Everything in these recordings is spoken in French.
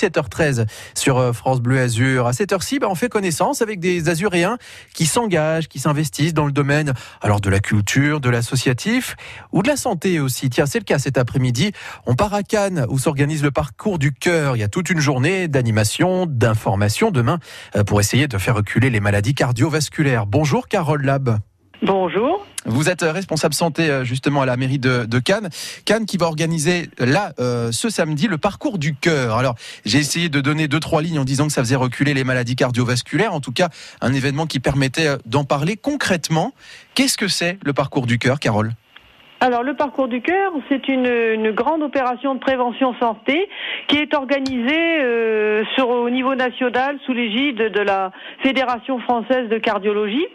7h13 sur euh, France Bleu Azur. À cette heure-ci, bah, on fait connaissance avec des Azuréens qui s'engagent, qui s'investissent dans le domaine alors de la culture, de l'associatif ou de la santé aussi. Tiens, c'est le cas cet après-midi. On part à Cannes où s'organise le parcours du cœur. Il y a toute une journée d'animation, d'information demain euh, pour essayer de faire reculer les maladies cardiovasculaires. Bonjour Carole Lab. Bonjour. Vous êtes responsable santé euh, justement à la mairie de, Cannes. Cannes qui va organiser là euh, ce samedi le parcours du cœur. Alors j'ai essayé de donner deux trois lignes en disant que ça faisait reculer les maladies cardiovasculaires. En tout cas, un événement qui permettait euh, d'en parler concrètement. Qu'est-ce que c'est le parcours du cœur, Carole? Alors le parcours du cœur, c'est une, grande opération de prévention santé qui est organisée sur, au niveau national sous l'égide de la Fédération française de cardiologie.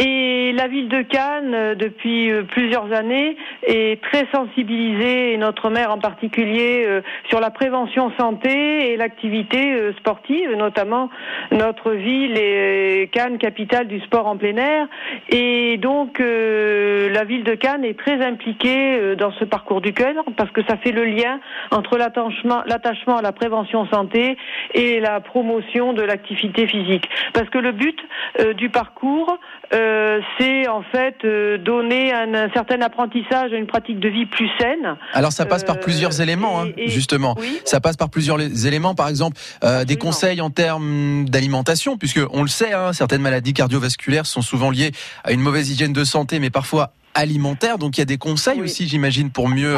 Et la ville de Cannes, euh, depuis euh, plusieurs années, est très sensibilisée, et notre maire en particulier, euh, sur la prévention santé et l'activité sportive, notamment notre ville est Cannes, capitale du sport en plein air. Et donc, la ville de Cannes est très impliquée dans ce parcours du cœur parce que ça fait le lien entre l'attachement, l'attachement à la prévention santé et la promotion de l'activité physique. Parce que le but du parcours, euh, c'est en fait euh, donner un, certain apprentissage à une pratique de vie plus saine. Alors ça passe par euh, plusieurs éléments, hein, justement. Ça passe par plusieurs éléments, par exemple des conseils en termes d'alimentation, puisque on le sait, hein, certaines maladies cardiovasculaires sont souvent liées à une mauvaise hygiène de santé, mais parfois alimentaire. Donc il y a des conseils aussi, j'imagine, pour mieux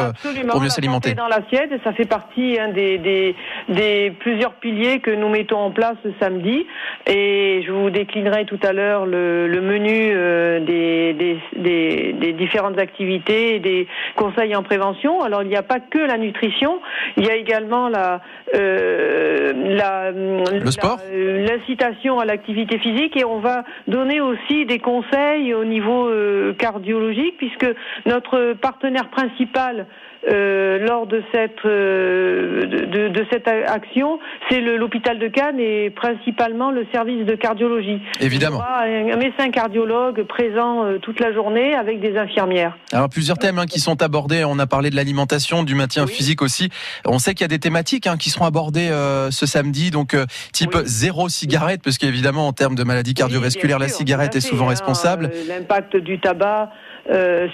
pour mieux s'alimenter. Dans l'assiette, ça fait partie hein, des, des, des, plusieurs piliers que nous mettons en place ce samedi. Et je vous déclinerai tout à l'heure le, le, menu euh, des, des, des, différentes activités et des conseils en prévention. Alors il n'y a pas que la nutrition, il y a également la euh, la le sport, euh, l'incitation à l'activité physique et on va donner aussi des conseils au niveau euh, cardiologique puisque notre partenaire principal euh, lors de cette euh, de, cette action, c'est l'hôpital de Cannes et principalement le service de cardiologie. Évidemment. Un, médecin cardiologue présent euh, toute la journée avec des infirmières. Alors plusieurs thèmes hein, qui sont abordés. On a parlé de l'alimentation, du maintien physique aussi. On sait qu'il y a des thématiques hein, qui seront abordées ce samedi, donc type zéro cigarette, parce qu'évidemment en termes de maladies cardiovasculaires, la cigarette est souvent hein, responsable. L'impact du tabac.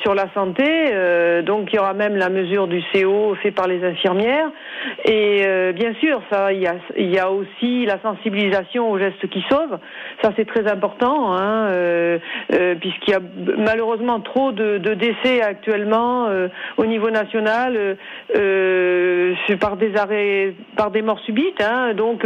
Sur la santé, donc il y aura même la mesure du CO fait par les infirmières. Et euh, bien sûr, ça, il y a, aussi la sensibilisation aux gestes qui sauvent. Ça, c'est très important, hein, euh, euh, puisqu'il y a malheureusement trop de, de décès actuellement au niveau national par des arrêts, par des morts subites. Hein, donc,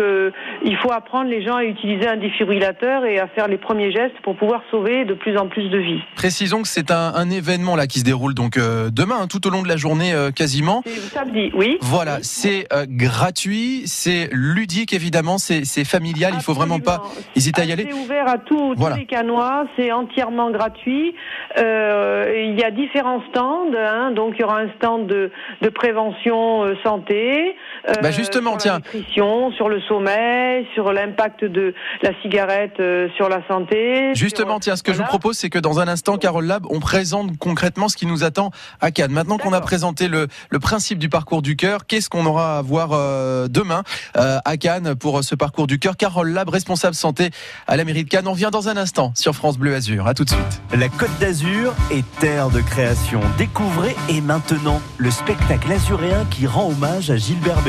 il faut apprendre les gens à utiliser un défibrillateur et à faire les premiers gestes pour pouvoir sauver de plus en plus de vies. Précisons que c'est un, un événement là qui se déroule donc demain, hein, tout au long de la journée euh, quasiment. Samedi, oui. Voilà, c'est euh, gratuit, c'est ludique évidemment, c'est familial, il faut vraiment pas hésiter à y aller. C'est ouvert à tous les canois, c'est entièrement gratuit. Euh, il y a différents stands, hein, donc il y aura un stand de, de prévention santé, bah justement, sur tiens. la nutrition, sur le sommeil, sur l'impact de la cigarette sur la santé. Justement, tiens, ce que je vous propose, c'est que dans un instant, Carole Lab, on présente concrètement ce qui nous attend à Cannes. Maintenant qu'on a présenté le, principe du parcours du cœur. Qu'est-ce qu'on aura à voir euh, demain euh, à Cannes pour ce parcours du cœur? Carole Lab, responsable santé à la mairie de Cannes. On vient dans un instant sur France Bleu Azur. À tout de suite. La Côte d'Azur est terre de création. Découvrez et maintenant le spectacle azuréen qui rend hommage à Gilbert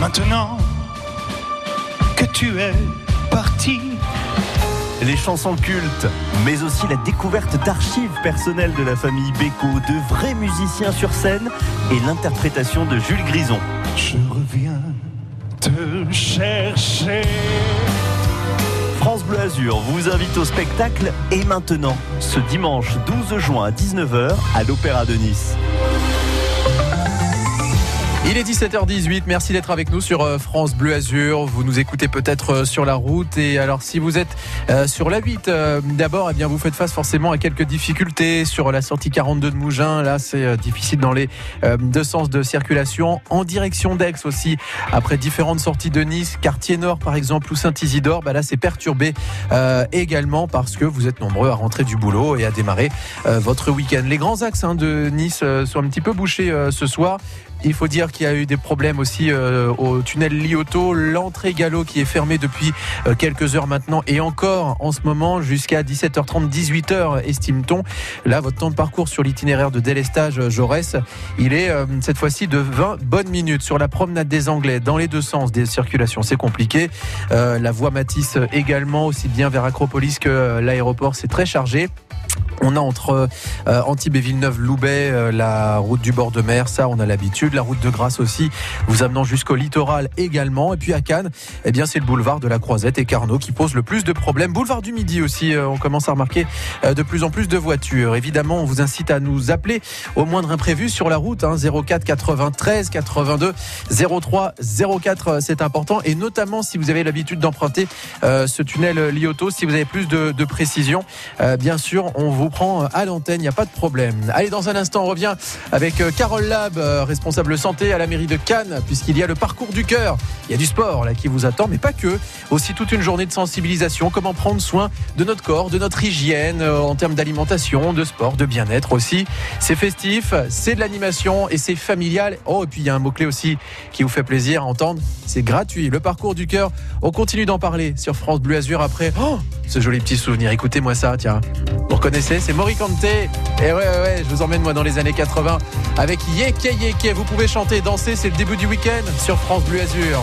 Maintenant que tu es parti les chansons cultes, mais aussi la découverte d'archives personnelles de la famille Beko, de vrais musiciens sur scène et l'interprétation de Jules Grison. Je reviens te chercher. France Bleu Azur vous invite au spectacle et maintenant, ce dimanche 12 juin à 19h à l'Opéra de Nice. Il est 17h18, merci d'être avec nous sur euh, France Bleu Azur. Vous nous écoutez peut-être euh, sur la route et alors si vous êtes euh, sur la 8 d'abord, eh bien vous faites face forcément à quelques difficultés sur la sortie 42 de Mougins. Là, c'est difficile dans les deux sens de circulation en direction d'Aix aussi après différentes sorties de Nice, quartier Nord par exemple ou Saint-Isidore. Bah là, c'est perturbé également parce que vous êtes nombreux à rentrer du boulot et à démarrer votre week-end. Les grands axes hein, de Nice sont un petit peu bouchés ce soir Il faut dire qu'il y a eu des problèmes aussi euh, au tunnel Lioto, l'entrée Gallo qui est fermée depuis euh, quelques heures maintenant et encore en ce moment jusqu'à 17h30, 18h estime-t-on. Là, votre temps de parcours sur l'itinéraire de délestage euh, Jaurès, il est cette fois-ci de 20 bonnes minutes sur la promenade des Anglais dans les deux sens des circulations. C'est compliqué. la voie Matisse également, aussi bien vers Acropolis que l'aéroport, c'est très chargé. On a entre Antibes et Villeneuve-Loubet la route du bord de mer, ça on a l'habitude. La route de Grasse aussi, vous amenant jusqu'au littoral également. Et puis à Cannes, eh bien c'est le boulevard de la Croisette et Carnot qui pose le plus de problèmes. Boulevard du Midi aussi, euh, on commence à remarquer de plus en plus de voitures. Évidemment, on vous incite à nous appeler au moindre imprévu sur la route. 04 93 82 03 04, c'est important. Et notamment si vous avez l'habitude d'emprunter ce tunnel Lioto, si vous avez plus de, de précision, bien sûr, on vous prend à l'antenne, il n'y a pas de problème. Allez, dans un instant, on revient avec euh, Carole Lab, euh, santé à la mairie de Cannes, puisqu'il y a le parcours du cœur. Il y a du sport là qui vous attend, mais pas que. Aussi toute une journée de sensibilisation, comment prendre soin de notre corps, de notre hygiène euh, en termes d'alimentation, de sport, de bien-être aussi. C'est festif, c'est de l'animation et c'est familial. Oh, et puis il y a un mot-clé aussi qui vous fait plaisir à entendre, c'est gratuit. Le parcours du cœur, on continue d'en parler sur France Bleu Azur après. Oh, ce joli petit souvenir. Écoutez-moi ça, tiens. Vous reconnaissez? C'est Morikante. Et ouais, ouais, ouais, je vous emmène moi dans les années 80 avec Yeke Yeke. Vous pouvez chanter, danser, c'est le début du week-end sur France Bleu Azur.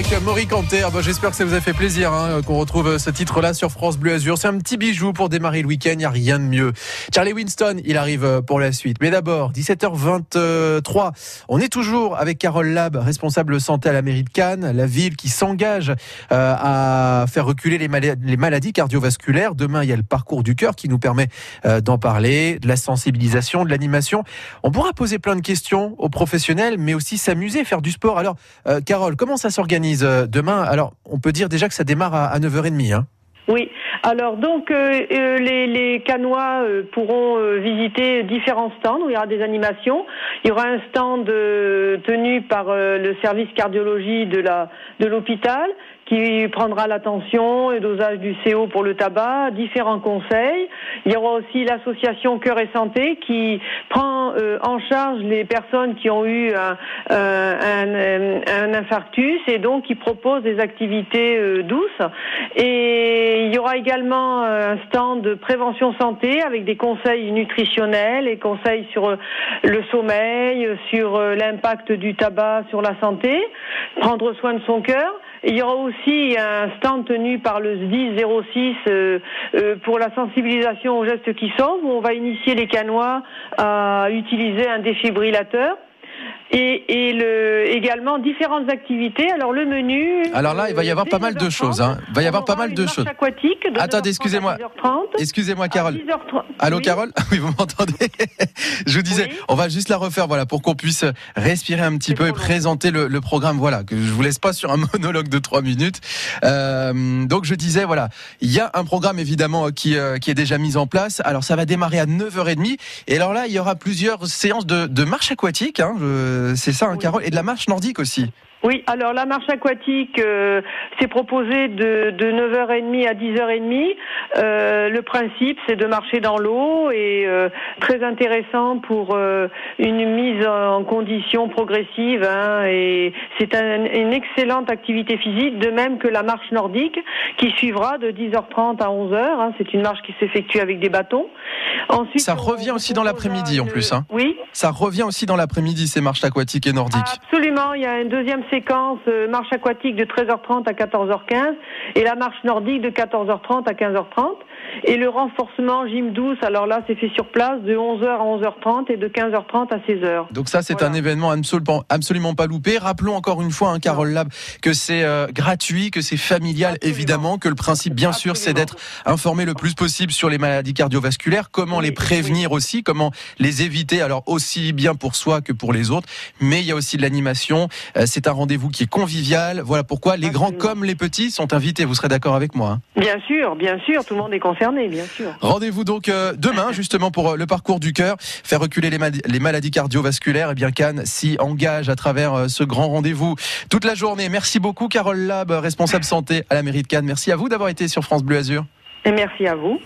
Avec Maury Canter. Ah bah, J'espère que ça vous a fait plaisir hein, qu'on retrouve ce titre-là sur France Bleu Azur. C'est un petit bijou pour démarrer le week-end, il n'y a rien de mieux. Charlie Winston, il arrive pour la suite. Mais d'abord, 17h23, on est toujours avec Carole Lab, responsable santé à la mairie de Cannes, la ville qui s'engage euh, à faire reculer les, mal les, maladies cardiovasculaires. Demain, il y a le parcours du cœur qui nous permet euh, d'en parler, de la sensibilisation, de l'animation. On pourra poser plein de questions aux professionnels, mais aussi s'amuser, faire du sport. Alors, euh, Carole, comment ça s'organise? Euh, demain Alors, on peut dire déjà que ça démarre à, 9h30. Hein oui, alors donc euh, les, les Canois pourront visiter différents stands où il y aura des animations. Il y aura un stand tenu par le service cardiologie de de l'hôpital qui prendra l'attention et dosage du CO pour le tabac, différents conseils. Il y aura aussi l'association Cœur et Santé qui prend euh, en charge les personnes qui ont eu un, un, un, infarctus et donc qui propose des activités euh, douces. Et il y aura également un stand de prévention santé avec des conseils nutritionnels et conseils sur le sommeil, sur l'impact du tabac sur la santé, prendre soin de son cœur. Il y aura aussi un stand tenu par le SDI 06 euh, euh, pour la sensibilisation aux gestes qui sauvent, où on va initier les canois à utiliser un défibrillateur et, et le, également différentes activités. Alors le menu. Alors là, il va y avoir pas mal de choses. Hein. Il va y avoir pas mal de choses. Aquatique Attendez, excusez-moi. Excusez-moi, Carole. 10h30. Allô, Carole Oui, vous m'entendez Je vous disais, on va juste la refaire, voilà, pour qu'on puisse respirer un petit peu et présenter le, le, programme. Voilà, que je vous laisse pas sur un monologue de 3 minutes. Euh, donc je disais, voilà, il y a un programme évidemment qui, euh, qui est déjà mis en place. Alors ça va démarrer à 9h30. Et alors là, il y aura plusieurs séances de, de marche aquatique. Hein, je, c'est ça, hein, Carole, et de la marche nordique aussi. Oui, alors la marche aquatique, euh, c'est proposé de, de 9h30 à 10h30. Euh, le principe, c'est de marcher dans l'eau et euh, très intéressant pour euh, une mise en condition progressive. Hein, et c'est une excellente activité physique, de même que la marche nordique qui suivra de 10h30 à 11h. Hein, c'est une marche qui s'effectue avec des bâtons. Ensuite, ça revient aussi dans l'après-midi en plus. Hein. Oui. Ça revient aussi dans l'après-midi ces marches aquatiques et nordiques. Absolument. Il y a un deuxième séquence euh, marche aquatique de 13h30 à 14h15 et la marche nordique de 14h30 à 15h30. Et le renforcement gym douce, alors là, c'est fait sur place de 11h à 11h30 et de 15h30 à 16h. Donc ça, c'est un événement absolument, absolument pas loupé. Rappelons encore une fois, hein, Carole Lab, que c'est euh, gratuit, que c'est familial, évidemment, que le principe, bien sûr, c'est d'être informé le plus possible sur les maladies cardiovasculaires, comment les prévenir aussi, comment les éviter, alors aussi bien pour soi que pour les autres. Mais il y a aussi de l'animation. Euh, c'est un rendez-vous qui est convivial. Voilà pourquoi les grands comme les petits sont invités. Vous serez d'accord avec moi hein Bien sûr, bien sûr, tout le monde est concerné, bien sûr. Rendez-vous donc euh, demain, justement, pour euh, le parcours du cœur, faire reculer les, maladies cardiovasculaires. Et eh bien, Cannes s'y engage à travers euh, ce grand rendez-vous toute la journée. Merci beaucoup, Carole Lab, responsable santé à la mairie de Cannes. Merci à vous d'avoir été sur France Bleu Azur. Et merci à vous.